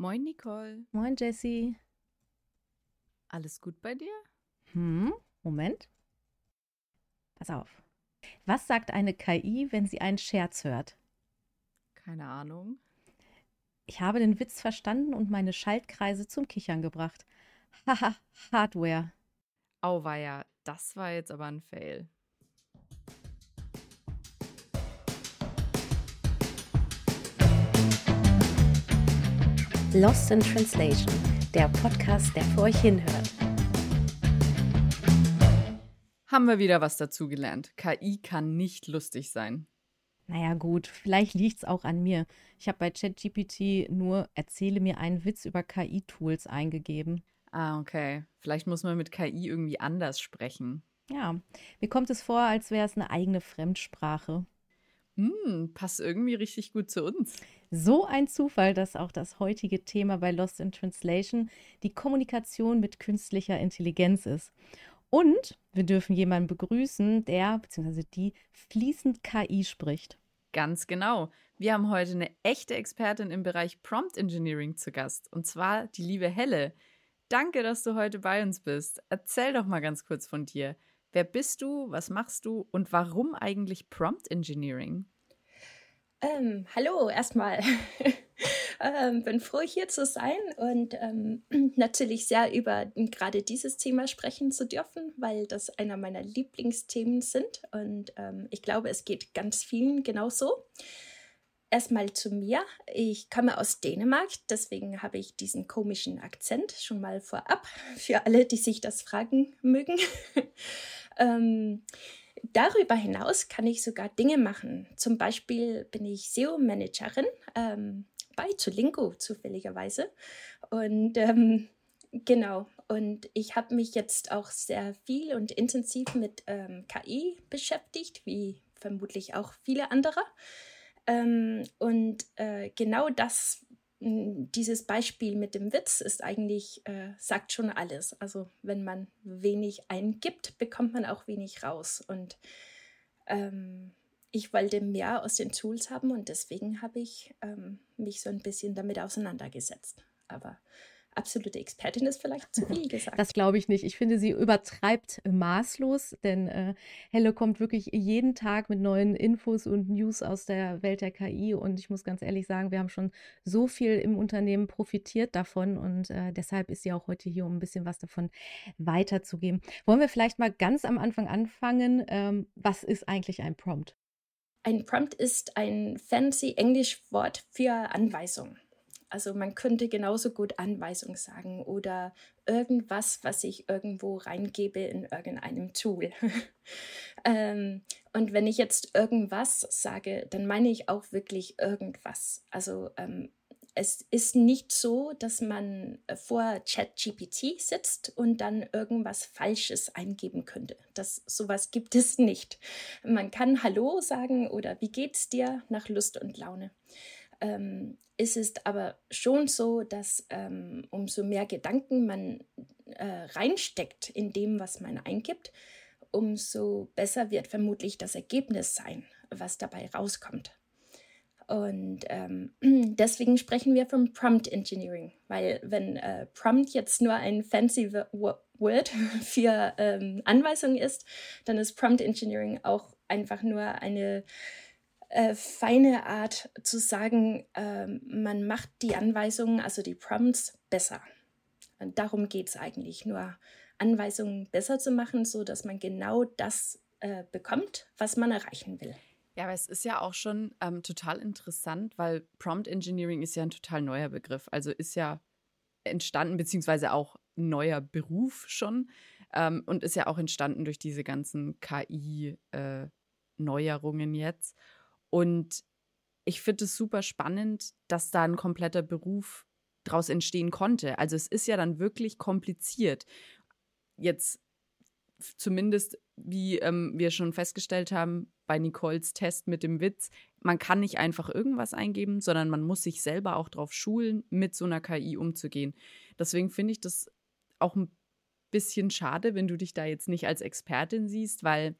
Moin, Nicole. Moin, Jessie. Alles gut bei dir? Hm, Moment. Pass auf. Was sagt eine KI, wenn sie einen Scherz hört? Keine Ahnung. Ich habe den Witz verstanden und meine Schaltkreise zum Kichern gebracht. Haha, Hardware. Auweia, das war jetzt aber ein Fail. Lost in Translation, der Podcast, der für euch hinhört. Haben wir wieder was dazugelernt. KI kann nicht lustig sein. Naja, gut, vielleicht liegt es auch an mir. Ich habe bei ChatGPT nur erzähle mir einen Witz über KI-Tools eingegeben. Ah, okay. Vielleicht muss man mit KI irgendwie anders sprechen. Ja, mir kommt es vor, als wäre es eine eigene Fremdsprache. Hm, passt irgendwie richtig gut zu uns. So ein Zufall, dass auch das heutige Thema bei Lost in Translation die Kommunikation mit künstlicher Intelligenz ist. Und wir dürfen jemanden begrüßen, der bzw. die fließend KI spricht. Ganz genau. Wir haben heute eine echte Expertin im Bereich Prompt Engineering zu Gast, und zwar die liebe Helle. Danke, dass du heute bei uns bist. Erzähl doch mal ganz kurz von dir. Wer bist du, was machst du und warum eigentlich Prompt Engineering? Ähm, hallo, erstmal. ähm, bin froh, hier zu sein und ähm, natürlich sehr über gerade dieses Thema sprechen zu dürfen, weil das einer meiner Lieblingsthemen sind und ähm, ich glaube, es geht ganz vielen genauso. Erstmal zu mir. Ich komme aus Dänemark, deswegen habe ich diesen komischen Akzent schon mal vorab für alle, die sich das fragen mögen. ähm, Darüber hinaus kann ich sogar Dinge machen. Zum Beispiel bin ich SEO-Managerin ähm, bei Zulingo zufälligerweise. Und ähm, genau, und ich habe mich jetzt auch sehr viel und intensiv mit ähm, KI beschäftigt, wie vermutlich auch viele andere. Ähm, und äh, genau das dieses Beispiel mit dem Witz ist eigentlich, äh, sagt schon alles. Also wenn man wenig eingibt, bekommt man auch wenig raus. Und ähm, ich wollte mehr aus den Tools haben und deswegen habe ich ähm, mich so ein bisschen damit auseinandergesetzt. Aber absolute Expertin ist vielleicht zu viel gesagt. Das glaube ich nicht. Ich finde, sie übertreibt maßlos, denn äh, Helle kommt wirklich jeden Tag mit neuen Infos und News aus der Welt der KI. Und ich muss ganz ehrlich sagen, wir haben schon so viel im Unternehmen profitiert davon und äh, deshalb ist sie auch heute hier, um ein bisschen was davon weiterzugeben. Wollen wir vielleicht mal ganz am Anfang anfangen? Ähm, was ist eigentlich ein Prompt? Ein Prompt ist ein fancy Englischwort für Anweisung. Also man könnte genauso gut Anweisung sagen oder irgendwas, was ich irgendwo reingebe in irgendeinem Tool. ähm, und wenn ich jetzt irgendwas sage, dann meine ich auch wirklich irgendwas. Also ähm, es ist nicht so, dass man vor ChatGPT sitzt und dann irgendwas Falsches eingeben könnte. Das sowas gibt es nicht. Man kann Hallo sagen oder wie geht's dir nach Lust und Laune. Ähm, ist es aber schon so, dass ähm, umso mehr Gedanken man äh, reinsteckt in dem, was man eingibt, umso besser wird vermutlich das Ergebnis sein, was dabei rauskommt. Und ähm, deswegen sprechen wir vom Prompt Engineering, weil wenn äh, Prompt jetzt nur ein fancy Word für ähm, Anweisungen ist, dann ist Prompt Engineering auch einfach nur eine äh, feine Art zu sagen, äh, man macht die Anweisungen, also die Prompts, besser. Und darum geht es eigentlich, nur Anweisungen besser zu machen, so dass man genau das äh, bekommt, was man erreichen will. Ja, aber es ist ja auch schon ähm, total interessant, weil Prompt Engineering ist ja ein total neuer Begriff. Also ist ja entstanden, beziehungsweise auch ein neuer Beruf schon ähm, und ist ja auch entstanden durch diese ganzen KI-Neuerungen äh, jetzt. Und ich finde es super spannend, dass da ein kompletter Beruf draus entstehen konnte. Also es ist ja dann wirklich kompliziert. Jetzt zumindest, wie ähm, wir schon festgestellt haben bei Nicoles Test mit dem Witz, man kann nicht einfach irgendwas eingeben, sondern man muss sich selber auch darauf schulen, mit so einer KI umzugehen. Deswegen finde ich das auch ein bisschen schade, wenn du dich da jetzt nicht als Expertin siehst, weil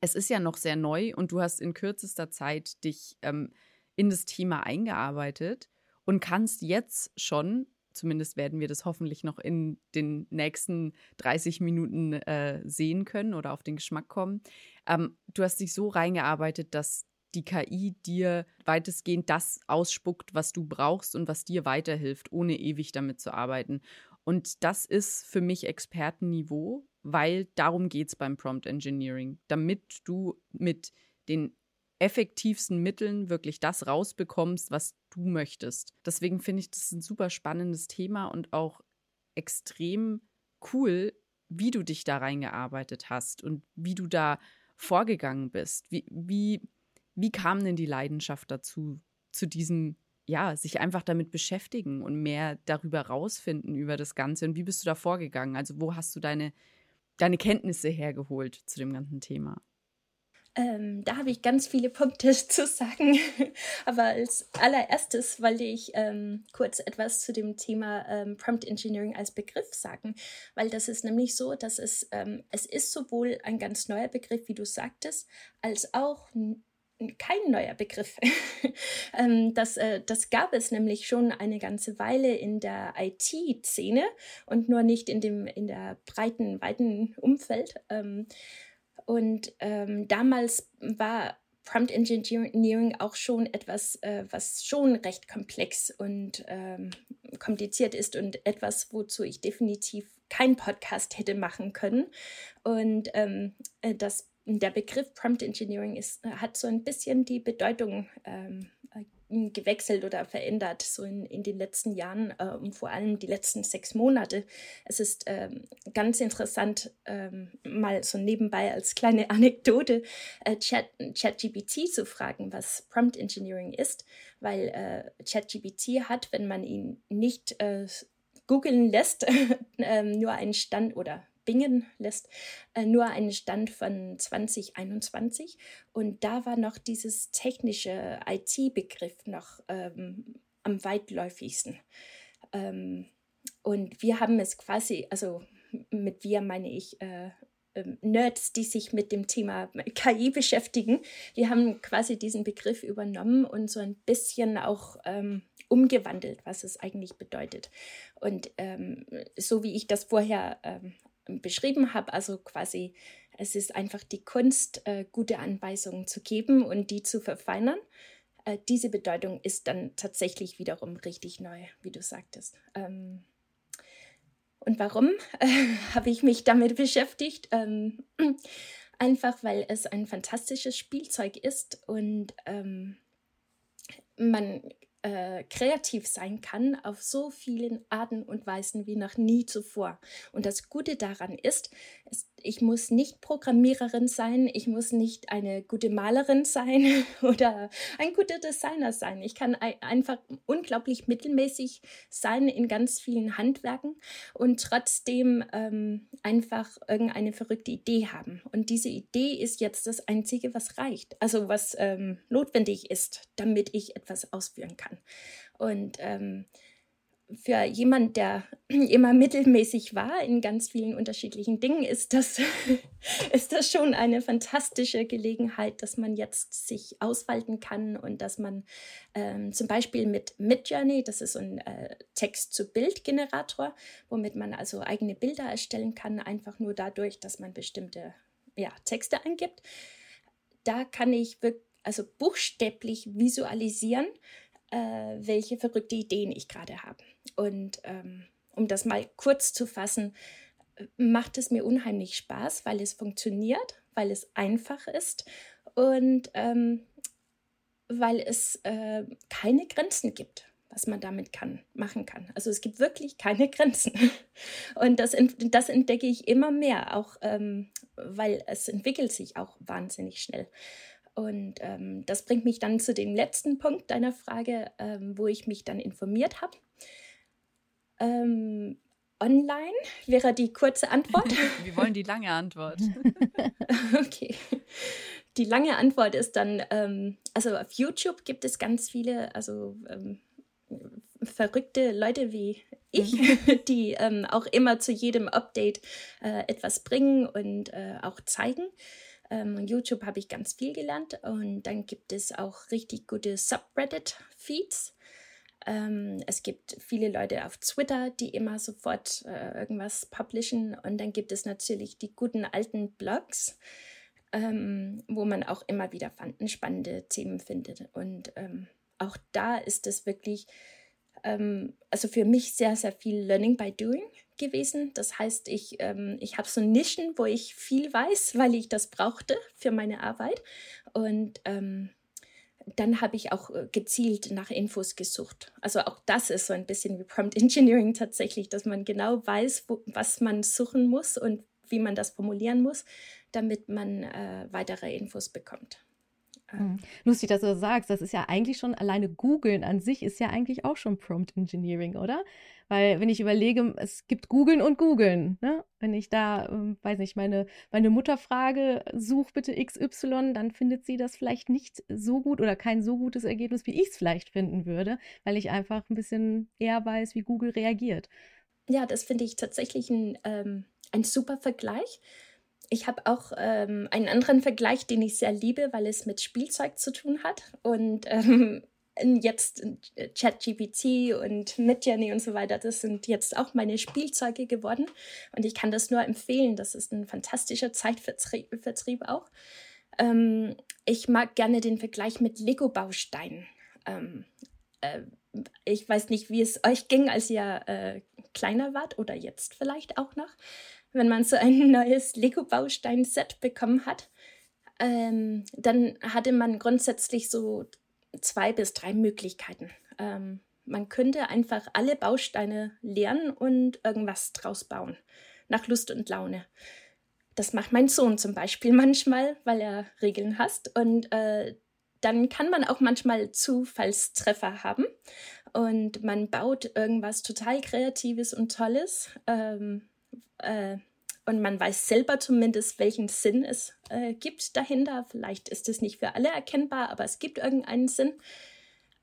es ist ja noch sehr neu und du hast in kürzester Zeit dich ähm, in das Thema eingearbeitet. und kannst jetzt schon, zumindest werden wir das hoffentlich noch in den nächsten 30 Minuten äh, sehen können oder auf den Geschmack kommen. Ähm, du hast dich so reingearbeitet, dass die KI dir weitestgehend das ausspuckt, was du brauchst und was dir weiterhilft, ohne ewig damit zu arbeiten. Und das ist für mich Expertenniveau, weil darum geht es beim Prompt Engineering, damit du mit den effektivsten Mitteln wirklich das rausbekommst, was du möchtest. Deswegen finde ich das ein super spannendes Thema und auch extrem cool, wie du dich da reingearbeitet hast und wie du da vorgegangen bist. Wie, wie, wie kam denn die Leidenschaft dazu, zu diesem, ja, sich einfach damit beschäftigen und mehr darüber rausfinden über das Ganze? Und wie bist du da vorgegangen? Also, wo hast du deine, deine Kenntnisse hergeholt zu dem ganzen Thema? Ähm, da habe ich ganz viele Punkte zu sagen. Aber als allererstes wollte ich ähm, kurz etwas zu dem Thema ähm, Prompt Engineering als Begriff sagen, weil das ist nämlich so, dass es, ähm, es ist sowohl ein ganz neuer Begriff, wie du sagtest, als auch kein neuer Begriff. Ähm, das, äh, das gab es nämlich schon eine ganze Weile in der IT-Szene und nur nicht in dem in der breiten, weiten Umfeld. Ähm, und ähm, damals war Prompt Engineering auch schon etwas, äh, was schon recht komplex und kompliziert ist und etwas, wozu ich definitiv keinen Podcast hätte machen können. Und äh, das der Begriff Prompt Engineering ist, hat so ein bisschen die Bedeutung ähm, äh, gewechselt oder verändert, so in, in den letzten Jahren äh, und vor allem die letzten sechs Monate. Es ist ähm, ganz interessant, ähm, mal so nebenbei als kleine Anekdote äh, Chat, ChatGPT zu fragen, was Prompt Engineering ist, weil äh, ChatGPT hat, wenn man ihn nicht äh, googeln lässt, ähm, nur einen Stand oder bingen lässt, äh, nur einen Stand von 2021. Und da war noch dieses technische IT-Begriff noch ähm, am weitläufigsten. Ähm, und wir haben es quasi, also mit wir meine ich äh, ähm, Nerds, die sich mit dem Thema KI beschäftigen. Wir haben quasi diesen Begriff übernommen und so ein bisschen auch ähm, umgewandelt, was es eigentlich bedeutet. Und ähm, so wie ich das vorher ähm, beschrieben habe. Also quasi, es ist einfach die Kunst, äh, gute Anweisungen zu geben und die zu verfeinern. Äh, diese Bedeutung ist dann tatsächlich wiederum richtig neu, wie du sagtest. Ähm, und warum äh, habe ich mich damit beschäftigt? Ähm, einfach weil es ein fantastisches Spielzeug ist und ähm, man äh, kreativ sein kann auf so vielen Arten und Weisen wie noch nie zuvor. Und das Gute daran ist, ist ich muss nicht Programmiererin sein, ich muss nicht eine gute Malerin sein oder ein guter Designer sein. Ich kann einfach unglaublich mittelmäßig sein in ganz vielen Handwerken und trotzdem ähm, einfach irgendeine verrückte Idee haben. Und diese Idee ist jetzt das Einzige, was reicht, also was ähm, notwendig ist, damit ich etwas ausführen kann. Und ähm, für jemand, der immer mittelmäßig war in ganz vielen unterschiedlichen Dingen, ist das, ist das schon eine fantastische Gelegenheit, dass man jetzt sich ausfalten kann und dass man ähm, zum Beispiel mit Midjourney, das ist ein äh, Text-zu-Bild-Generator, womit man also eigene Bilder erstellen kann, einfach nur dadurch, dass man bestimmte ja, Texte eingibt. Da kann ich also buchstäblich visualisieren, äh, welche verrückte Ideen ich gerade habe. Und ähm, um das mal kurz zu fassen, äh, macht es mir unheimlich Spaß, weil es funktioniert, weil es einfach ist und ähm, weil es äh, keine Grenzen gibt, was man damit kann, machen kann. Also es gibt wirklich keine Grenzen. Und das, das entdecke ich immer mehr, auch ähm, weil es entwickelt sich auch wahnsinnig schnell. Und ähm, das bringt mich dann zu dem letzten Punkt deiner Frage, ähm, wo ich mich dann informiert habe. Ähm, online wäre die kurze Antwort. Wir wollen die lange Antwort. okay. Die lange Antwort ist dann, ähm, also auf YouTube gibt es ganz viele, also ähm, verrückte Leute wie ich, die ähm, auch immer zu jedem Update äh, etwas bringen und äh, auch zeigen. Ähm, YouTube habe ich ganz viel gelernt und dann gibt es auch richtig gute Subreddit-Feeds. Ähm, es gibt viele Leute auf Twitter, die immer sofort äh, irgendwas publishen. Und dann gibt es natürlich die guten alten Blogs, ähm, wo man auch immer wieder spannende Themen findet. Und ähm, auch da ist es wirklich, ähm, also für mich sehr, sehr viel Learning by Doing gewesen. Das heißt, ich, ähm, ich habe so Nischen, wo ich viel weiß, weil ich das brauchte für meine Arbeit. Und ähm, dann habe ich auch äh, gezielt nach Infos gesucht. Also auch das ist so ein bisschen wie Prompt Engineering tatsächlich, dass man genau weiß, wo, was man suchen muss und wie man das formulieren muss, damit man äh, weitere Infos bekommt. Mhm. Lustig, dass du das sagst. Das ist ja eigentlich schon alleine googeln an sich ist ja eigentlich auch schon Prompt Engineering, oder? Weil wenn ich überlege, es gibt googeln und googeln. Ne? Wenn ich da, ähm, weiß nicht, meine, meine Mutter frage, such bitte XY, dann findet sie das vielleicht nicht so gut oder kein so gutes Ergebnis, wie ich es vielleicht finden würde, weil ich einfach ein bisschen eher weiß, wie Google reagiert. Ja, das finde ich tatsächlich ein, ähm, ein super Vergleich ich habe auch ähm, einen anderen Vergleich, den ich sehr liebe, weil es mit Spielzeug zu tun hat. Und ähm, jetzt ChatGPT und Midjourney und so weiter, das sind jetzt auch meine Spielzeuge geworden. Und ich kann das nur empfehlen. Das ist ein fantastischer Zeitvertrieb auch. Ähm, ich mag gerne den Vergleich mit Lego-Bausteinen. Ähm, äh, ich weiß nicht, wie es euch ging, als ihr äh, kleiner wart oder jetzt vielleicht auch noch wenn man so ein neues Lego-Baustein-Set bekommen hat, ähm, dann hatte man grundsätzlich so zwei bis drei Möglichkeiten. Ähm, man könnte einfach alle Bausteine lernen und irgendwas draus bauen, nach Lust und Laune. Das macht mein Sohn zum Beispiel manchmal, weil er Regeln hasst. Und äh, dann kann man auch manchmal Zufallstreffer haben und man baut irgendwas total Kreatives und Tolles. Ähm, äh, und man weiß selber zumindest, welchen Sinn es äh, gibt dahinter. Vielleicht ist es nicht für alle erkennbar, aber es gibt irgendeinen Sinn.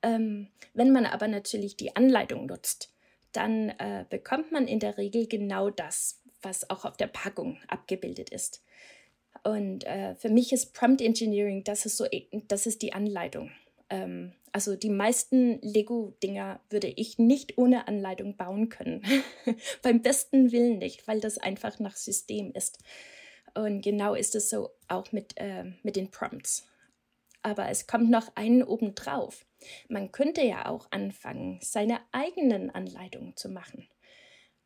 Ähm, wenn man aber natürlich die Anleitung nutzt, dann äh, bekommt man in der Regel genau das, was auch auf der Packung abgebildet ist. Und äh, für mich ist Prompt Engineering, das ist so, das ist die Anleitung. Ähm, also die meisten Lego-Dinger würde ich nicht ohne Anleitung bauen können. Beim besten Willen nicht, weil das einfach nach System ist. Und genau ist es so auch mit, äh, mit den Prompts. Aber es kommt noch einen obendrauf. Man könnte ja auch anfangen, seine eigenen Anleitungen zu machen.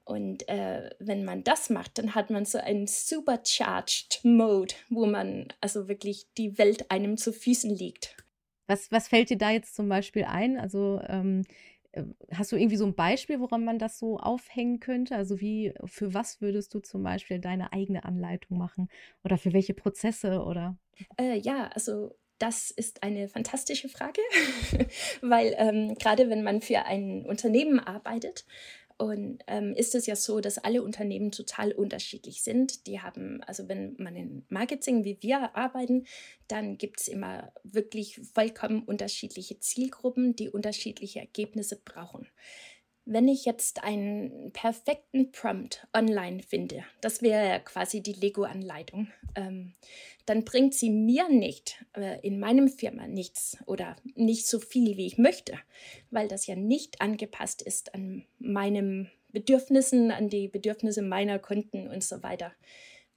Und äh, wenn man das macht, dann hat man so einen supercharged Mode, wo man also wirklich die Welt einem zu Füßen liegt. Was, was fällt dir da jetzt zum Beispiel ein? Also ähm, äh, hast du irgendwie so ein Beispiel, woran man das so aufhängen könnte? Also wie, für was würdest du zum Beispiel deine eigene Anleitung machen? Oder für welche Prozesse oder? Äh, ja, also das ist eine fantastische Frage, weil ähm, gerade wenn man für ein Unternehmen arbeitet, und ähm, ist es ja so, dass alle Unternehmen total unterschiedlich sind. Die haben, also wenn man in Marketing wie wir arbeiten, dann gibt es immer wirklich vollkommen unterschiedliche Zielgruppen, die unterschiedliche Ergebnisse brauchen. Wenn ich jetzt einen perfekten Prompt online finde, das wäre quasi die Lego-Anleitung, ähm, dann bringt sie mir nicht äh, in meinem Firma nichts oder nicht so viel, wie ich möchte, weil das ja nicht angepasst ist an meinen Bedürfnissen, an die Bedürfnisse meiner Kunden und so weiter.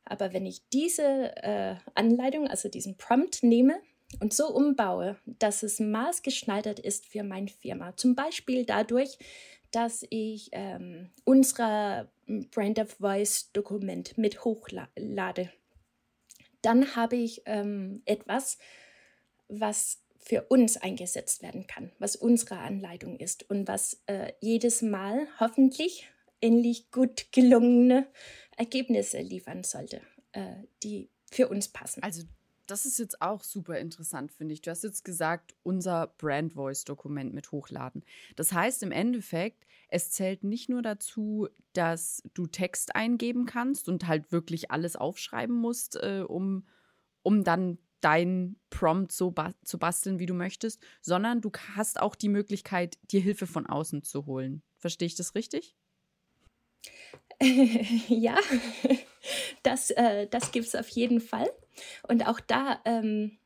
Aber wenn ich diese äh, Anleitung, also diesen Prompt nehme und so umbaue, dass es maßgeschneidert ist für meine Firma, zum Beispiel dadurch, dass ich ähm, unser Brand of Voice Dokument mit hochlade. Dann habe ich ähm, etwas, was für uns eingesetzt werden kann, was unsere Anleitung ist und was äh, jedes Mal hoffentlich ähnlich gut gelungene Ergebnisse liefern sollte, äh, die für uns passen. Also das ist jetzt auch super interessant, finde ich. Du hast jetzt gesagt, unser Brand Voice Dokument mit hochladen. Das heißt im Endeffekt, es zählt nicht nur dazu, dass du Text eingeben kannst und halt wirklich alles aufschreiben musst, äh, um, um dann dein Prompt so ba zu basteln, wie du möchtest, sondern du hast auch die Möglichkeit, dir Hilfe von außen zu holen. Verstehe ich das richtig? ja, das, äh, das gibt es auf jeden Fall. Und auch da, ähm,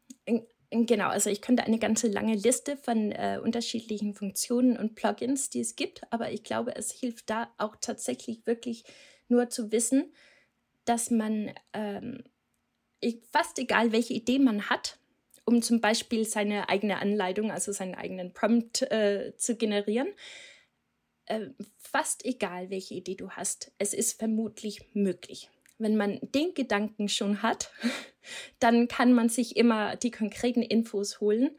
Genau, also ich könnte eine ganze lange Liste von äh, unterschiedlichen Funktionen und Plugins, die es gibt, aber ich glaube, es hilft da auch tatsächlich wirklich nur zu wissen, dass man ähm, fast egal, welche Idee man hat, um zum Beispiel seine eigene Anleitung, also seinen eigenen Prompt äh, zu generieren, äh, fast egal, welche Idee du hast, es ist vermutlich möglich wenn man den Gedanken schon hat, dann kann man sich immer die konkreten Infos holen,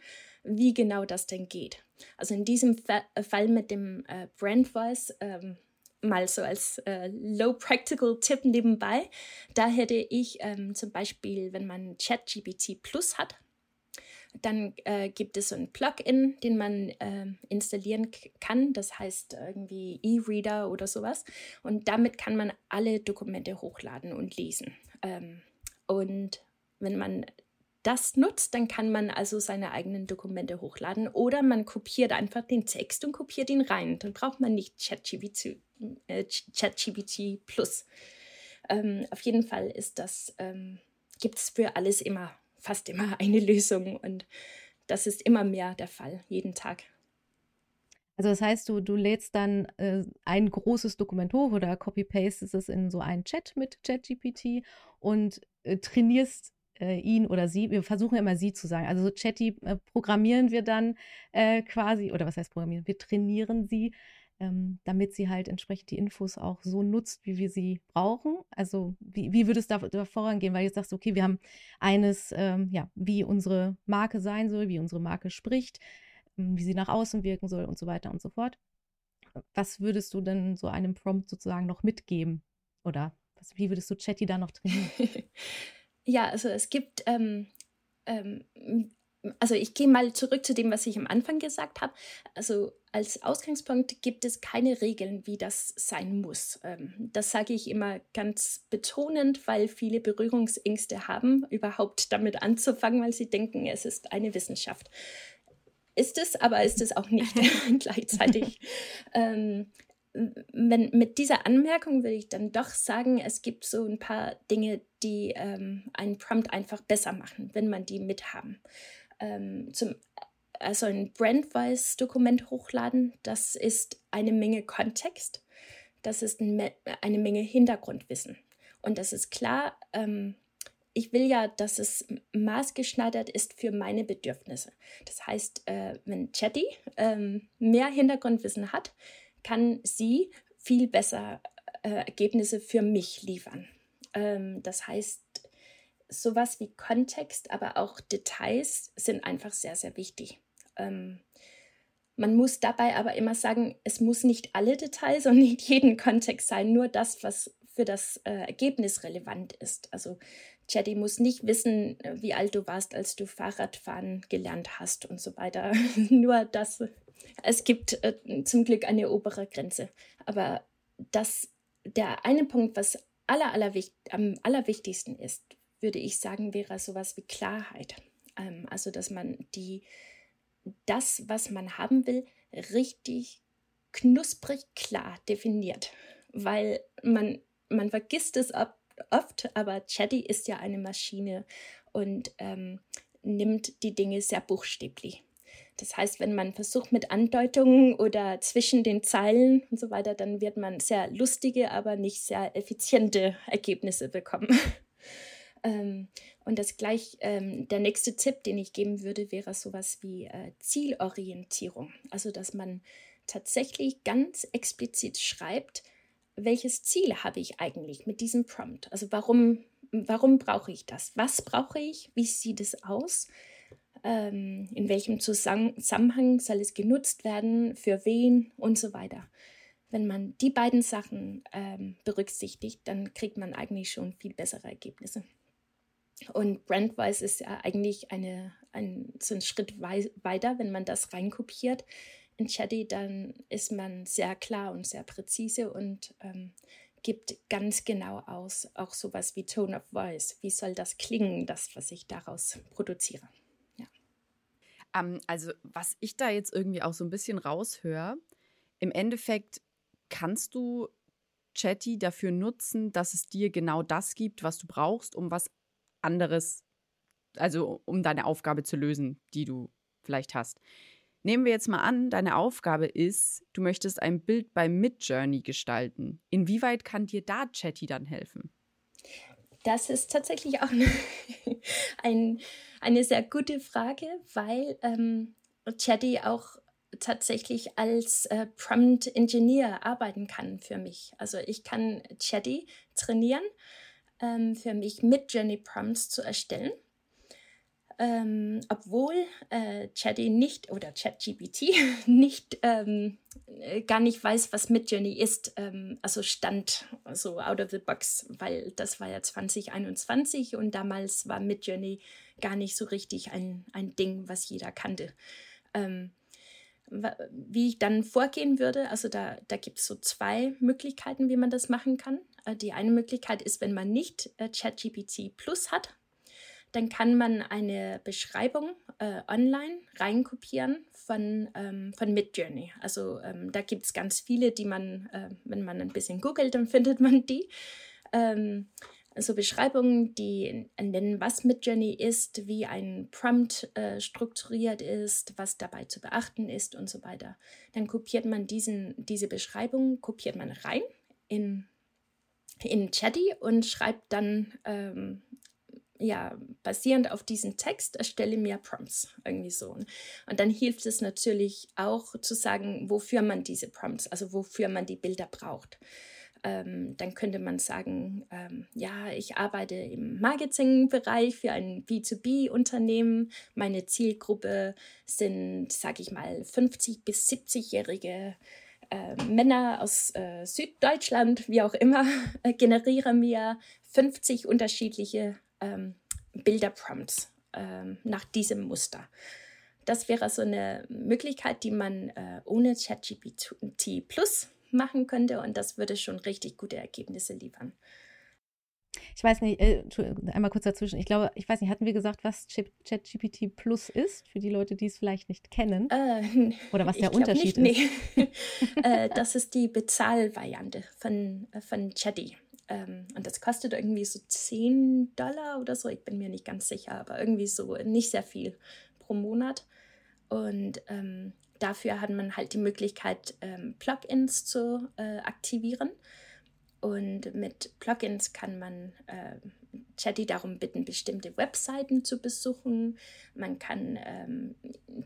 wie genau das denn geht. Also in diesem äh, Fall mit dem äh, Brand Voice, ähm, mal so als äh, Low Practical Tipp nebenbei, da hätte ich ähm, zum Beispiel, wenn man ChatGPT Plus hat, dann äh, gibt es so ein Plugin, den man äh, installieren kann. Das heißt irgendwie E-Reader oder sowas. Und damit kann man alle Dokumente hochladen und lesen. Ähm, und wenn man das nutzt, dann kann man also seine eigenen Dokumente hochladen oder man kopiert einfach den Text und kopiert ihn rein. Dann braucht man nicht ChatGPT äh, ChatGPT Plus. Ähm, auf jeden Fall ist das, ähm, gibt es für alles immer fast immer eine Lösung und das ist immer mehr der Fall, jeden Tag. Also das heißt, du, du lädst dann äh, ein großes Dokument hoch oder copy-pastest es in so einen Chat mit ChatGPT und äh, trainierst äh, ihn oder sie, wir versuchen immer sie zu sagen, also so Chatty äh, programmieren wir dann äh, quasi, oder was heißt programmieren, wir trainieren sie ähm, damit sie halt entsprechend die Infos auch so nutzt, wie wir sie brauchen. Also wie, wie würde es da, da vorangehen? Weil jetzt sagst du, okay, wir haben eines, ähm, ja, wie unsere Marke sein soll, wie unsere Marke spricht, ähm, wie sie nach außen wirken soll und so weiter und so fort. Was würdest du denn so einem Prompt sozusagen noch mitgeben? Oder was, wie würdest du Chatty da noch trainieren? ja, also es gibt ähm, ähm, also ich gehe mal zurück zu dem, was ich am Anfang gesagt habe. Also als Ausgangspunkt gibt es keine Regeln, wie das sein muss. Ähm, das sage ich immer ganz betonend, weil viele Berührungsängste haben, überhaupt damit anzufangen, weil sie denken, es ist eine Wissenschaft. Ist es, aber ist es auch nicht gleichzeitig. ähm, wenn, mit dieser Anmerkung will ich dann doch sagen, es gibt so ein paar Dinge, die ähm, einen Prompt einfach besser machen, wenn man die mithaben ähm, zum, also ein Brandwise-Dokument hochladen. Das ist eine Menge Kontext, das ist eine Menge Hintergrundwissen. Und das ist klar, ähm, ich will ja, dass es maßgeschneidert ist für meine Bedürfnisse. Das heißt, äh, wenn Chatty ähm, mehr Hintergrundwissen hat, kann sie viel besser äh, Ergebnisse für mich liefern. Ähm, das heißt, sowas wie Kontext, aber auch Details sind einfach sehr, sehr wichtig. Ähm, man muss dabei aber immer sagen, es muss nicht alle Details und nicht jeden Kontext sein, nur das, was für das äh, Ergebnis relevant ist. Also Chatty muss nicht wissen, wie alt du warst, als du Fahrradfahren gelernt hast und so weiter. nur das. Es gibt äh, zum Glück eine obere Grenze. Aber das, der eine Punkt, was aller, aller, am allerwichtigsten ist, würde ich sagen, wäre sowas wie Klarheit. Ähm, also, dass man die, das, was man haben will, richtig knusprig klar definiert. Weil man, man vergisst es oft, aber Chatty ist ja eine Maschine und ähm, nimmt die Dinge sehr buchstäblich. Das heißt, wenn man versucht mit Andeutungen oder zwischen den Zeilen und so weiter, dann wird man sehr lustige, aber nicht sehr effiziente Ergebnisse bekommen. Ähm, und das gleich, ähm, der nächste Tipp, den ich geben würde, wäre sowas wie äh, Zielorientierung. Also, dass man tatsächlich ganz explizit schreibt, welches Ziel habe ich eigentlich mit diesem Prompt? Also, warum, warum brauche ich das? Was brauche ich? Wie sieht es aus? Ähm, in welchem Zusammenhang soll es genutzt werden? Für wen? Und so weiter. Wenn man die beiden Sachen ähm, berücksichtigt, dann kriegt man eigentlich schon viel bessere Ergebnisse. Und Brandwise ist ja eigentlich eine, ein, so ein Schritt wei weiter, wenn man das reinkopiert. In Chatty dann ist man sehr klar und sehr präzise und ähm, gibt ganz genau aus, auch sowas wie Tone of Voice. Wie soll das klingen, das, was ich daraus produziere? Ja. Um, ähm, also, was ich da jetzt irgendwie auch so ein bisschen raushöre, im Endeffekt kannst du Chatty dafür nutzen, dass es dir genau das gibt, was du brauchst, um was anderes also um deine Aufgabe zu lösen, die du vielleicht hast. Nehmen wir jetzt mal an, deine Aufgabe ist, du möchtest ein Bild bei Midjourney gestalten. Inwieweit kann dir da Chatty dann helfen? Das ist tatsächlich auch eine, ein, eine sehr gute Frage, weil ähm, Chatty auch tatsächlich als äh, Prompt Engineer arbeiten kann für mich. Also ich kann Chatty trainieren, ähm, für mich mit Journey Prompts zu erstellen. Ähm, obwohl äh, Chatty nicht oder ChatGPT nicht ähm, äh, gar nicht weiß, was Midjourney ist, ähm, also stand so out of the box, weil das war ja 2021 und damals war Midjourney gar nicht so richtig ein, ein Ding, was jeder kannte. Ähm, wie ich dann vorgehen würde, also da, da gibt es so zwei Möglichkeiten, wie man das machen kann. Äh, die eine Möglichkeit ist, wenn man nicht äh, ChatGPT Plus hat, dann kann man eine Beschreibung äh, online reinkopieren von, ähm, von Midjourney. Also ähm, da gibt es ganz viele, die man, äh, wenn man ein bisschen googelt, dann findet man die. Ähm, also Beschreibungen, die nennen, was Midjourney ist, wie ein Prompt äh, strukturiert ist, was dabei zu beachten ist und so weiter. Dann kopiert man diesen, diese Beschreibung, kopiert man rein in, in Chatty und schreibt dann, ähm, ja, basierend auf diesem Text, erstelle mir Prompts, irgendwie so. Und dann hilft es natürlich auch zu sagen, wofür man diese Prompts, also wofür man die Bilder braucht ähm, dann könnte man sagen, ähm, ja, ich arbeite im Marketingbereich für ein B2B-Unternehmen. Meine Zielgruppe sind, sage ich mal, 50 bis 70-jährige äh, Männer aus äh, Süddeutschland, wie auch immer, äh, generiere mir 50 unterschiedliche ähm, Bilderprompts ähm, nach diesem Muster. Das wäre so eine Möglichkeit, die man äh, ohne ChatGPT Plus machen könnte und das würde schon richtig gute Ergebnisse liefern. Ich weiß nicht, äh, einmal kurz dazwischen. Ich glaube, ich weiß nicht, hatten wir gesagt, was ChatGPT Plus ist, für die Leute, die es vielleicht nicht kennen? Äh, Oder was der Unterschied nicht, ist? Nee. äh, das ist die Bezahlvariante von, von Chatty. Ähm, und das kostet irgendwie so 10 Dollar oder so. Ich bin mir nicht ganz sicher, aber irgendwie so nicht sehr viel pro Monat. Und ähm, dafür hat man halt die Möglichkeit, ähm, Plugins zu äh, aktivieren. Und mit Plugins kann man äh, Chatty darum bitten, bestimmte Webseiten zu besuchen. Man kann ähm,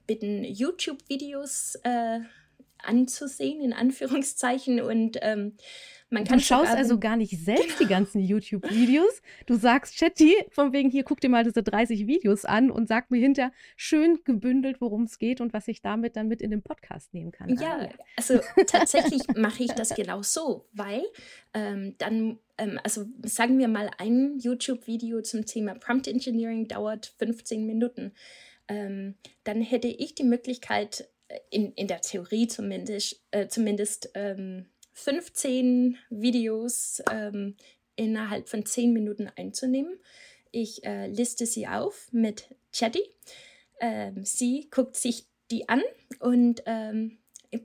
bitten, YouTube-Videos äh, anzusehen, in Anführungszeichen. Und ähm, man kann du schaust also gar nicht selbst die ganzen YouTube-Videos. Du sagst, Chatty, von wegen hier, guck dir mal diese 30 Videos an und sag mir hinter schön gebündelt, worum es geht und was ich damit dann mit in den Podcast nehmen kann. Ja, ah, also tatsächlich mache ich das genau so, weil ähm, dann, ähm, also sagen wir mal, ein YouTube-Video zum Thema Prompt Engineering dauert 15 Minuten. Ähm, dann hätte ich die Möglichkeit, äh, in, in der Theorie zumindest, äh, zumindest ähm, 15 Videos ähm, innerhalb von 10 Minuten einzunehmen. Ich äh, liste sie auf mit Chatty. Ähm, sie guckt sich die an und ähm,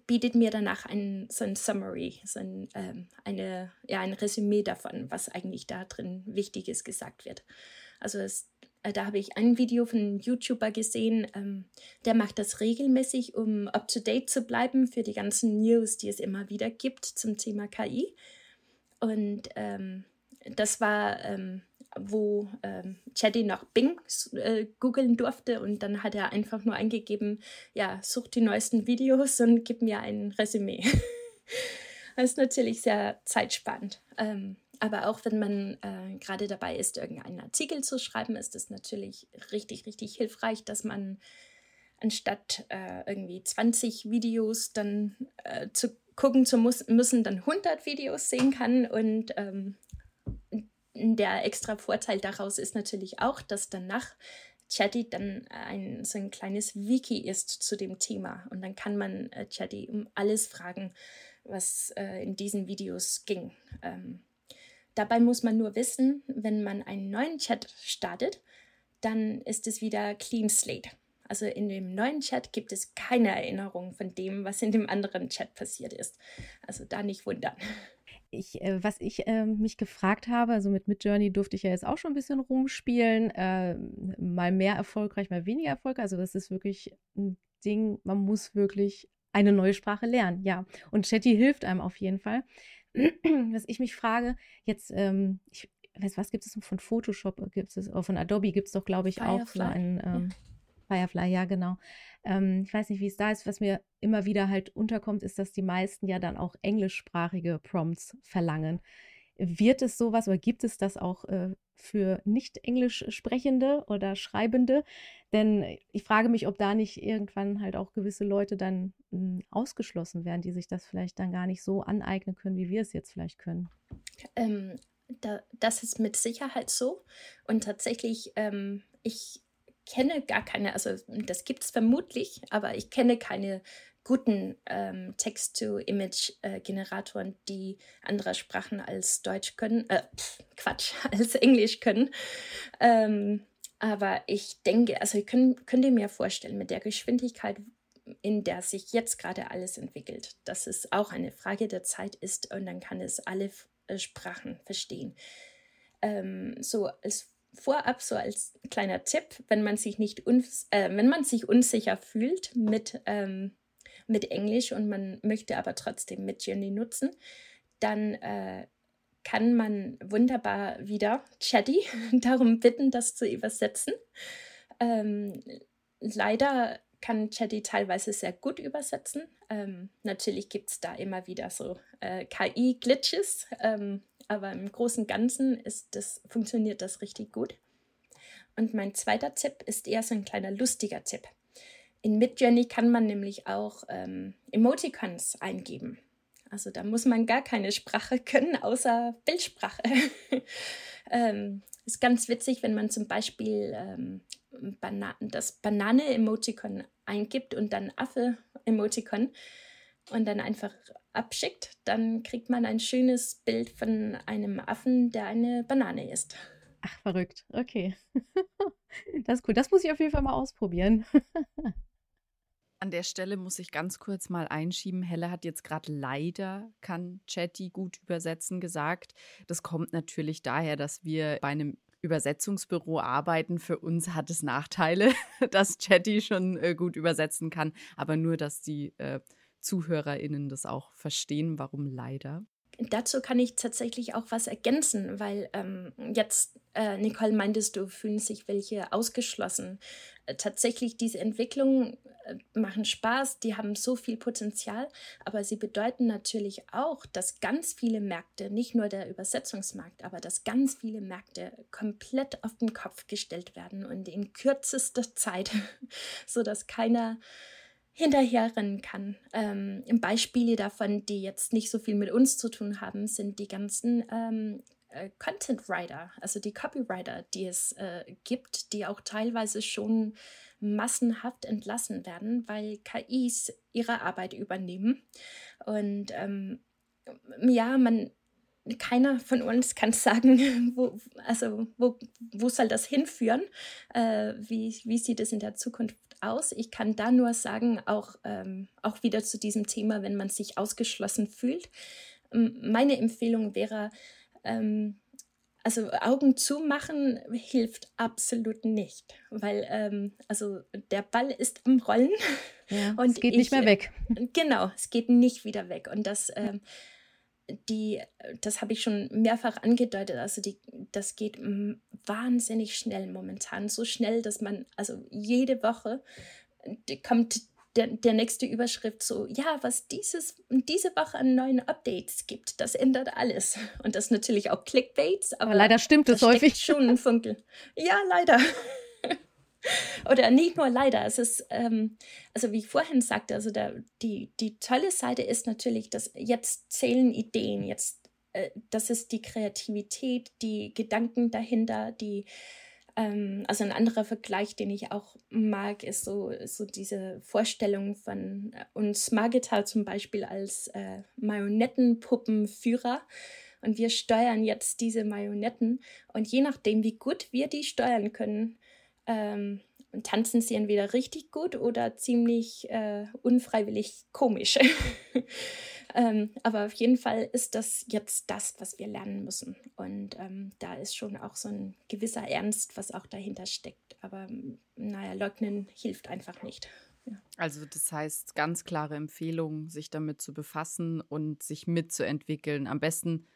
bietet mir danach ein, so ein Summary, so ein, ähm, eine, ja, ein Resümee davon, was eigentlich da drin Wichtiges gesagt wird. Also es äh, da habe ich ein Video von einem YouTuber gesehen, ähm, der macht das regelmäßig, um up-to-date zu bleiben für die ganzen News, die es immer wieder gibt zum Thema KI. Und ähm, das war, ähm, wo ähm, Chatty nach Bing äh, googeln durfte und dann hat er einfach nur eingegeben, ja, such die neuesten Videos und gib mir ein Resümee. das ist natürlich sehr zeitsparend. Ähm, aber auch wenn man äh, gerade dabei ist, irgendeinen Artikel zu schreiben, ist es natürlich richtig, richtig hilfreich, dass man anstatt äh, irgendwie 20 Videos dann äh, zu gucken zu muss, müssen, dann 100 Videos sehen kann. Und ähm, der extra Vorteil daraus ist natürlich auch, dass danach Chatty dann ein, so ein kleines Wiki ist zu dem Thema. Und dann kann man äh, Chatty um alles fragen, was äh, in diesen Videos ging. Ähm, Dabei muss man nur wissen, wenn man einen neuen Chat startet, dann ist es wieder Clean Slate. Also in dem neuen Chat gibt es keine Erinnerung von dem, was in dem anderen Chat passiert ist. Also da nicht wundern. ich, äh, was ich äh, mich gefragt habe, also mit Midjourney durfte ich ja jetzt auch schon ein bisschen rumspielen, äh, mal mehr erfolgreich, mal weniger erfolgreich. Also das ist wirklich ein Ding, man muss wirklich eine neue Sprache lernen, ja. Und Chatty hilft einem auf jeden Fall. was ich mich frage, jetzt, ähm, ich weiß, was gibt es von Photoshop, gibt es, von Adobe gibt es doch, glaube ich, Firefly. auch so ein ähm, Firefly, ja, genau. Ähm, ich weiß nicht, wie es da ist. Was mir immer wieder halt unterkommt, ist, dass die meisten ja dann auch englischsprachige Prompts verlangen. Wird es sowas oder gibt es das auch äh, für nicht englisch sprechende oder Schreibende? Denn ich frage mich, ob da nicht irgendwann halt auch gewisse Leute dann hm, ausgeschlossen werden, die sich das vielleicht dann gar nicht so aneignen können, wie wir es jetzt vielleicht können. Ähm, da, das ist mit Sicherheit so. Und tatsächlich, ähm, ich kenne gar keine, also das gibt es vermutlich, aber ich kenne keine guten ähm, Text-to-Image-Generatoren, die andere Sprachen als Deutsch können, äh, Quatsch, als Englisch können. Ähm, aber ich denke, also könnt, könnt ihr mir vorstellen, mit der Geschwindigkeit, in der sich jetzt gerade alles entwickelt, dass es auch eine Frage der Zeit ist und dann kann es alle äh, Sprachen verstehen. Ähm, so als vorab so als kleiner Tipp, wenn man sich nicht äh, wenn man sich unsicher fühlt mit, ähm, mit Englisch und man möchte aber trotzdem mit Journey nutzen, dann äh, kann man wunderbar wieder Chatty darum bitten, das zu übersetzen. Ähm, leider kann Chatty teilweise sehr gut übersetzen. Ähm, natürlich gibt es da immer wieder so äh, KI-Glitches, ähm, aber im Großen und Ganzen ist das, funktioniert das richtig gut. Und mein zweiter Tipp ist eher so ein kleiner lustiger Tipp. In Midjourney kann man nämlich auch ähm, Emoticons eingeben. Also da muss man gar keine Sprache können, außer Bildsprache. ähm, ist ganz witzig, wenn man zum Beispiel ähm, Bana das Banane-Emoticon eingibt und dann Affe-Emoticon und dann einfach abschickt, dann kriegt man ein schönes Bild von einem Affen, der eine Banane isst. Ach, verrückt. Okay. Das ist cool. Das muss ich auf jeden Fall mal ausprobieren. An der Stelle muss ich ganz kurz mal einschieben. Helle hat jetzt gerade leider kann Chatty gut übersetzen gesagt. Das kommt natürlich daher, dass wir bei einem Übersetzungsbüro arbeiten. Für uns hat es Nachteile, dass Chatty schon äh, gut übersetzen kann, aber nur, dass die äh, ZuhörerInnen das auch verstehen, warum leider. Dazu kann ich tatsächlich auch was ergänzen, weil ähm, jetzt, äh, Nicole, meintest du, fühlen sich welche ausgeschlossen. Äh, tatsächlich, diese Entwicklungen äh, machen Spaß, die haben so viel Potenzial, aber sie bedeuten natürlich auch, dass ganz viele Märkte, nicht nur der Übersetzungsmarkt, aber dass ganz viele Märkte komplett auf den Kopf gestellt werden und in kürzester Zeit, sodass keiner hinterherrennen kann. Ähm, Beispiele davon, die jetzt nicht so viel mit uns zu tun haben, sind die ganzen ähm, äh, Content Writer, also die Copywriter, die es äh, gibt, die auch teilweise schon massenhaft entlassen werden, weil KIs ihre Arbeit übernehmen. Und ähm, ja, man, keiner von uns kann sagen, wo, also wo, wo soll das hinführen? Äh, wie, wie sieht es in der Zukunft aus. Ich kann da nur sagen, auch, ähm, auch wieder zu diesem Thema, wenn man sich ausgeschlossen fühlt. Meine Empfehlung wäre, ähm, also Augen zumachen hilft absolut nicht, weil ähm, also der Ball ist am Rollen ja, und es geht ich, nicht mehr weg. Genau, es geht nicht wieder weg und das ähm, die, das habe ich schon mehrfach angedeutet, also die, das geht wahnsinnig schnell momentan. So schnell, dass man, also jede Woche kommt der, der nächste Überschrift so, ja, was dieses, diese Woche an neuen Updates gibt, das ändert alles. Und das natürlich auch Clickbaits, aber, aber leider stimmt es häufig. schon ein Funkel. Ja, leider. Oder nicht nur leider, es ist, ähm, also wie ich vorhin sagte, also der, die, die tolle Seite ist natürlich, dass jetzt zählen Ideen, jetzt, äh, das ist die Kreativität, die Gedanken dahinter, die, ähm, also ein anderer Vergleich, den ich auch mag, ist so, so diese Vorstellung von äh, uns Margita zum Beispiel als äh, Marionettenpuppenführer. Und wir steuern jetzt diese Marionetten. Und je nachdem, wie gut wir die steuern können, ähm, tanzen sie entweder richtig gut oder ziemlich äh, unfreiwillig komisch. Ähm, aber auf jeden Fall ist das jetzt das, was wir lernen müssen. Und ähm, da ist schon auch so ein gewisser Ernst, was auch dahinter steckt. Aber naja, leugnen hilft einfach nicht. Also das heißt ganz klare Empfehlung, sich damit zu befassen und sich mitzuentwickeln. Am besten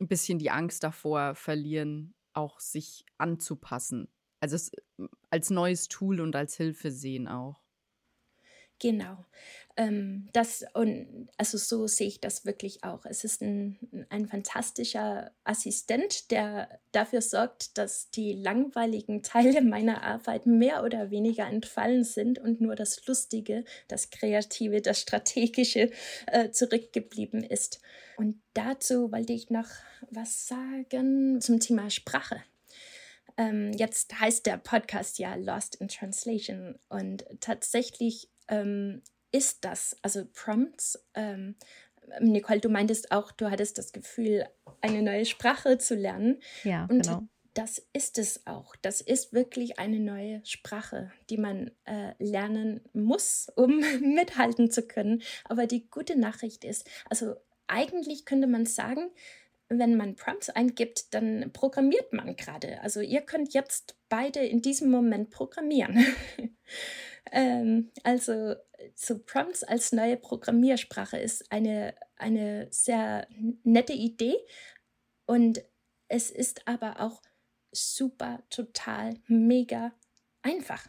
ein bisschen die Angst davor verlieren, auch sich anzupassen. Also es als neues Tool und als Hilfe sehen auch. Genau. Ähm, das und also so sehe ich das wirklich auch. Es ist ein, ein fantastischer Assistent, der dafür sorgt, dass die langweiligen Teile meiner Arbeit mehr oder weniger entfallen sind und nur das Lustige, das Kreative, das Strategische äh, zurückgeblieben ist. Und dazu wollte ich noch was sagen zum Thema Sprache. Ähm, jetzt heißt der Podcast ja Lost in Translation und tatsächlich ähm, ist das, also Prompts. Ähm, Nicole, du meintest auch, du hattest das Gefühl, eine neue Sprache zu lernen. Ja, und genau. Das ist es auch. Das ist wirklich eine neue Sprache, die man äh, lernen muss, um mithalten zu können. Aber die gute Nachricht ist, also eigentlich könnte man sagen, wenn man Prompts eingibt, dann programmiert man gerade. Also ihr könnt jetzt beide in diesem Moment programmieren. ähm, also so Prompts als neue Programmiersprache ist eine, eine sehr nette Idee und es ist aber auch super, total, mega einfach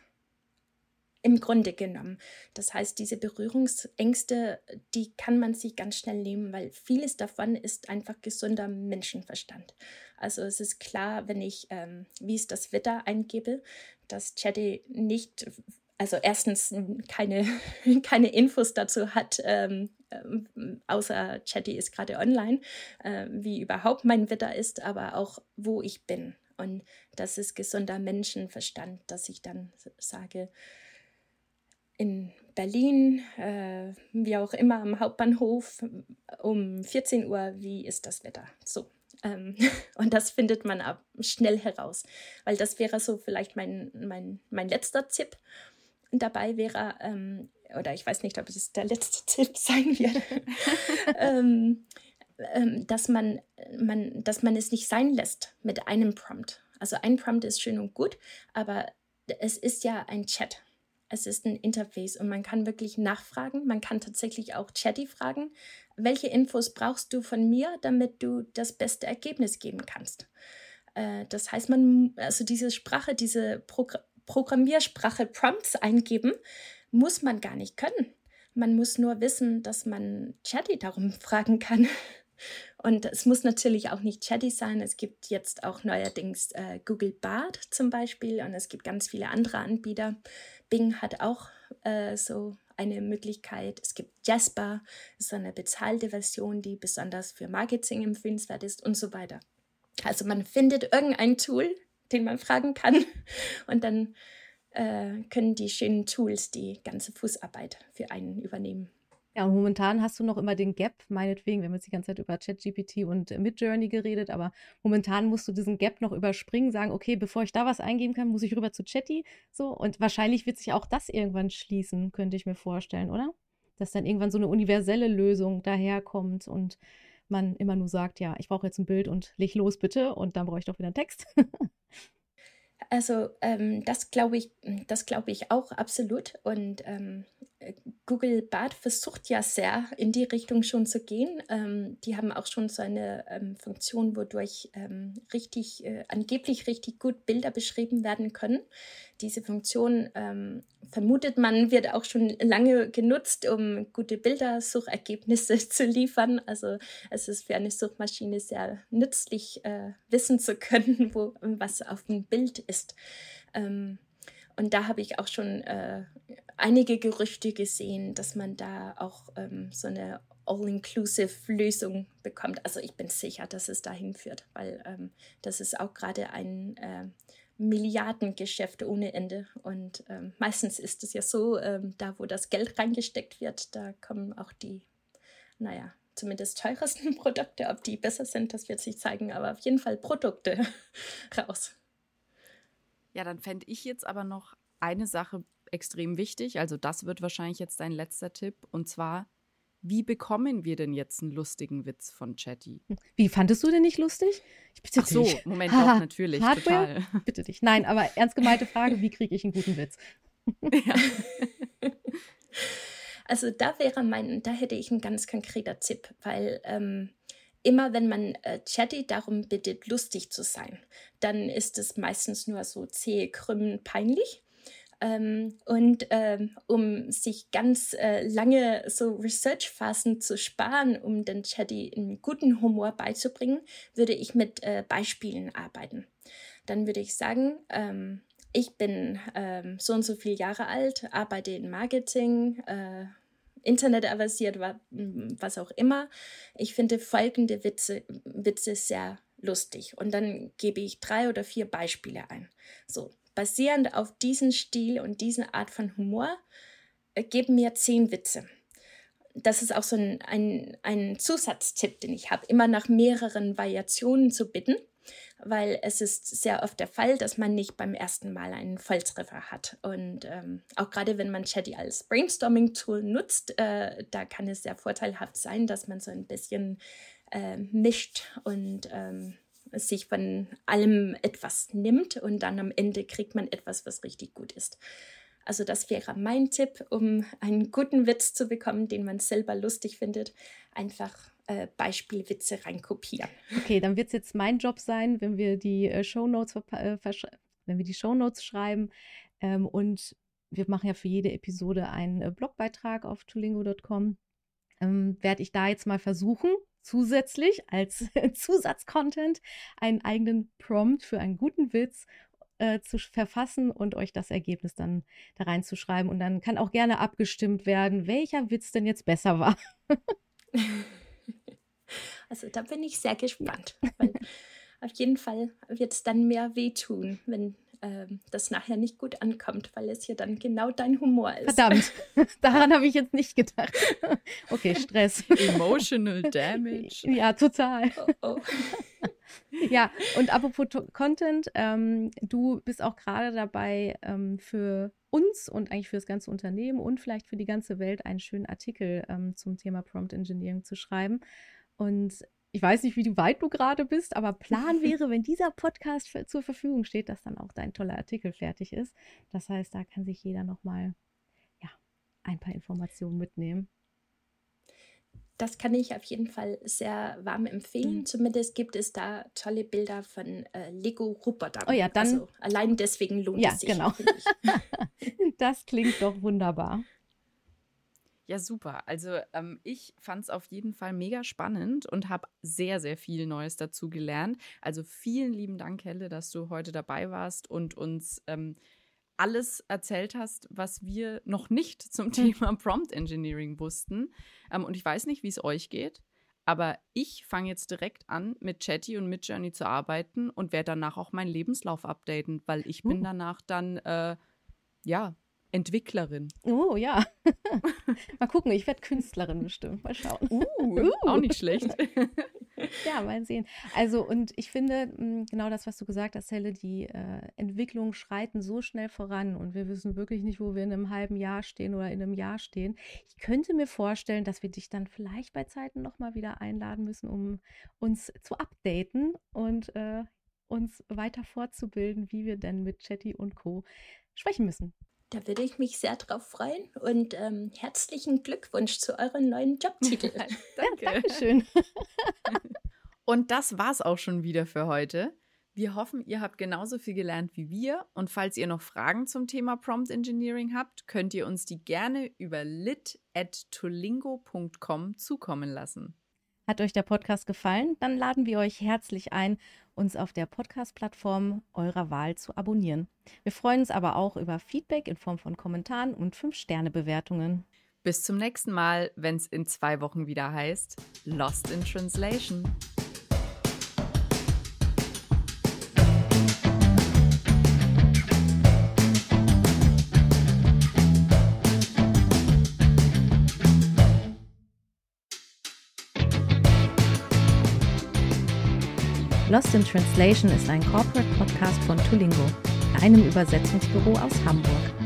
im Grunde genommen. Das heißt, diese Berührungsängste, die kann man sich ganz schnell nehmen, weil vieles davon ist einfach gesunder Menschenverstand. Also es ist klar, wenn ich, ähm, wie es das Wetter eingebe, dass Chatty nicht, also erstens keine, keine Infos dazu hat, ähm, ähm, außer Chatty ist gerade online, äh, wie überhaupt mein Wetter ist, aber auch wo ich bin. Und das ist gesunder Menschenverstand, dass ich dann sage, in Berlin, äh, wie auch immer am Hauptbahnhof um 14 Uhr, wie ist das Wetter? So. Ähm, und das findet man ab schnell heraus, weil das wäre so vielleicht mein, mein, mein letzter Tipp. Dabei wäre, ähm, oder ich weiß nicht, ob es der letzte Tipp sein wird, ähm, ähm, dass, man, man, dass man es nicht sein lässt mit einem Prompt. Also ein Prompt ist schön und gut, aber es ist ja ein Chat es ist ein Interface und man kann wirklich nachfragen. Man kann tatsächlich auch Chatty fragen, welche Infos brauchst du von mir, damit du das beste Ergebnis geben kannst. Äh, das heißt, man, also diese Sprache, diese Pro Programmiersprache Prompts eingeben, muss man gar nicht können. Man muss nur wissen, dass man Chatty darum fragen kann. Und es muss natürlich auch nicht Chatty sein. Es gibt jetzt auch neuerdings äh, Google Bart zum Beispiel und es gibt ganz viele andere Anbieter. Bing hat auch äh, so eine Möglichkeit. Es gibt Jasper, so eine bezahlte Version, die besonders für Marketing empfehlenswert ist und so weiter. Also man findet irgendein Tool, den man fragen kann und dann äh, können die schönen Tools die ganze Fußarbeit für einen übernehmen. Ja, momentan hast du noch immer den Gap, meinetwegen, wir haben jetzt die ganze Zeit über ChatGPT und Midjourney geredet, aber momentan musst du diesen Gap noch überspringen, sagen, okay, bevor ich da was eingeben kann, muss ich rüber zu Chatty, so. Und wahrscheinlich wird sich auch das irgendwann schließen, könnte ich mir vorstellen, oder? Dass dann irgendwann so eine universelle Lösung daherkommt und man immer nur sagt, ja, ich brauche jetzt ein Bild und leg los bitte und dann brauche ich doch wieder einen Text. Also ähm, das glaube ich, das glaube ich auch absolut. Und ähm, Google Bart versucht ja sehr in die Richtung schon zu gehen. Ähm, die haben auch schon so eine ähm, Funktion, wodurch ähm, richtig, äh, angeblich richtig gut Bilder beschrieben werden können. Diese Funktion ähm, vermutet man, wird auch schon lange genutzt, um gute Bildersuchergebnisse zu liefern. Also es ist für eine Suchmaschine sehr nützlich, äh, wissen zu können, wo was auf dem Bild ist. Ähm, und da habe ich auch schon äh, einige Gerüchte gesehen, dass man da auch ähm, so eine All-Inclusive-Lösung bekommt. Also ich bin sicher, dass es dahin führt, weil ähm, das ist auch gerade ein äh, Milliardengeschäft ohne Ende. Und ähm, meistens ist es ja so, ähm, da wo das Geld reingesteckt wird, da kommen auch die, naja, zumindest teuersten Produkte. Ob die besser sind, das wird sich zeigen, aber auf jeden Fall Produkte raus. Ja, dann fände ich jetzt aber noch eine Sache extrem wichtig. Also das wird wahrscheinlich jetzt dein letzter Tipp. Und zwar, wie bekommen wir denn jetzt einen lustigen Witz von Chatty? Wie fandest du den nicht lustig? Ich bitte Ach so, dich. Moment, doch, natürlich, Hardware? total. Bitte dich. Nein, aber ernst gemeinte Frage, wie kriege ich einen guten Witz? Ja. Also da wäre mein, da hätte ich einen ganz konkreter Tipp, weil ähm, immer wenn man äh, Chatty darum bittet, lustig zu sein, dann ist es meistens nur so zäh, krümmen, peinlich. Ähm, und ähm, um sich ganz äh, lange so Research-Phasen zu sparen, um den Chatty einen guten Humor beizubringen, würde ich mit äh, Beispielen arbeiten. Dann würde ich sagen, ähm, ich bin ähm, so und so viele Jahre alt, arbeite in Marketing, äh, Internet avasiert, was auch immer. Ich finde folgende Witze, Witze sehr lustig. Und dann gebe ich drei oder vier Beispiele ein. So, basierend auf diesen Stil und diese Art von Humor, äh, geben mir zehn Witze. Das ist auch so ein, ein, ein Zusatztipp, den ich habe, immer nach mehreren Variationen zu bitten weil es ist sehr oft der Fall, dass man nicht beim ersten Mal einen Volltreffer hat. Und ähm, auch gerade wenn man Chatty als Brainstorming-Tool nutzt, äh, da kann es sehr vorteilhaft sein, dass man so ein bisschen äh, mischt und ähm, sich von allem etwas nimmt und dann am Ende kriegt man etwas, was richtig gut ist. Also das wäre mein Tipp, um einen guten Witz zu bekommen, den man selber lustig findet. Einfach äh, Beispielwitze reinkopieren. Okay, dann wird es jetzt mein Job sein, wenn wir die äh, Shownotes äh, wenn wir die Shownotes schreiben ähm, und wir machen ja für jede Episode einen äh, Blogbeitrag auf tulingo.com, ähm, werde ich da jetzt mal versuchen, zusätzlich als Zusatzcontent einen eigenen Prompt für einen guten Witz äh, zu verfassen und euch das Ergebnis dann da reinzuschreiben. Und dann kann auch gerne abgestimmt werden, welcher Witz denn jetzt besser war. Also da bin ich sehr gespannt. Auf jeden Fall wird es dann mehr wehtun, wenn ähm, das nachher nicht gut ankommt, weil es ja dann genau dein Humor ist. Verdammt, daran habe ich jetzt nicht gedacht. Okay, Stress. Emotional Damage. Ja, total. Oh, oh. Ja, und apropos Content, ähm, du bist auch gerade dabei, ähm, für uns und eigentlich für das ganze Unternehmen und vielleicht für die ganze Welt einen schönen Artikel ähm, zum Thema Prompt Engineering zu schreiben. Und ich weiß nicht, wie weit du gerade bist, aber Plan wäre, wenn dieser Podcast für, zur Verfügung steht, dass dann auch dein toller Artikel fertig ist. Das heißt, da kann sich jeder nochmal ja, ein paar Informationen mitnehmen. Das kann ich auf jeden Fall sehr warm empfehlen. Mhm. Zumindest gibt es da tolle Bilder von äh, Lego-Robotern. Oh ja, dann. Also allein deswegen lohnt ja, es sich. Genau. das klingt doch wunderbar. Ja, super. Also ähm, ich fand es auf jeden Fall mega spannend und habe sehr, sehr viel Neues dazu gelernt. Also vielen lieben Dank, Helle, dass du heute dabei warst und uns ähm, alles erzählt hast, was wir noch nicht zum hm. Thema Prompt Engineering wussten. Ähm, und ich weiß nicht, wie es euch geht, aber ich fange jetzt direkt an, mit Chatty und mit Journey zu arbeiten und werde danach auch meinen Lebenslauf updaten, weil ich bin uh. danach dann, äh, ja, Entwicklerin. Oh ja. mal gucken, ich werde Künstlerin bestimmt. Mal schauen. Uh, uh. Auch nicht schlecht. ja, mal sehen. Also, und ich finde, hm, genau das, was du gesagt hast, Helle, die äh, Entwicklungen schreiten so schnell voran und wir wissen wirklich nicht, wo wir in einem halben Jahr stehen oder in einem Jahr stehen. Ich könnte mir vorstellen, dass wir dich dann vielleicht bei Zeiten nochmal wieder einladen müssen, um uns zu updaten und äh, uns weiter fortzubilden, wie wir denn mit Chatty und Co. sprechen müssen. Da würde ich mich sehr drauf freuen und ähm, herzlichen Glückwunsch zu eurem neuen Jobtitel. Danke. Ja, Dankeschön. und das war's auch schon wieder für heute. Wir hoffen, ihr habt genauso viel gelernt wie wir. Und falls ihr noch Fragen zum Thema Prompt Engineering habt, könnt ihr uns die gerne über lit.tolingo.com zukommen lassen. Hat euch der Podcast gefallen? Dann laden wir euch herzlich ein, uns auf der Podcast-Plattform eurer Wahl zu abonnieren. Wir freuen uns aber auch über Feedback in Form von Kommentaren und 5-Sterne-Bewertungen. Bis zum nächsten Mal, wenn es in zwei Wochen wieder heißt Lost in Translation. Lost in Translation ist ein Corporate Podcast von Tulingo, einem Übersetzungsbüro aus Hamburg.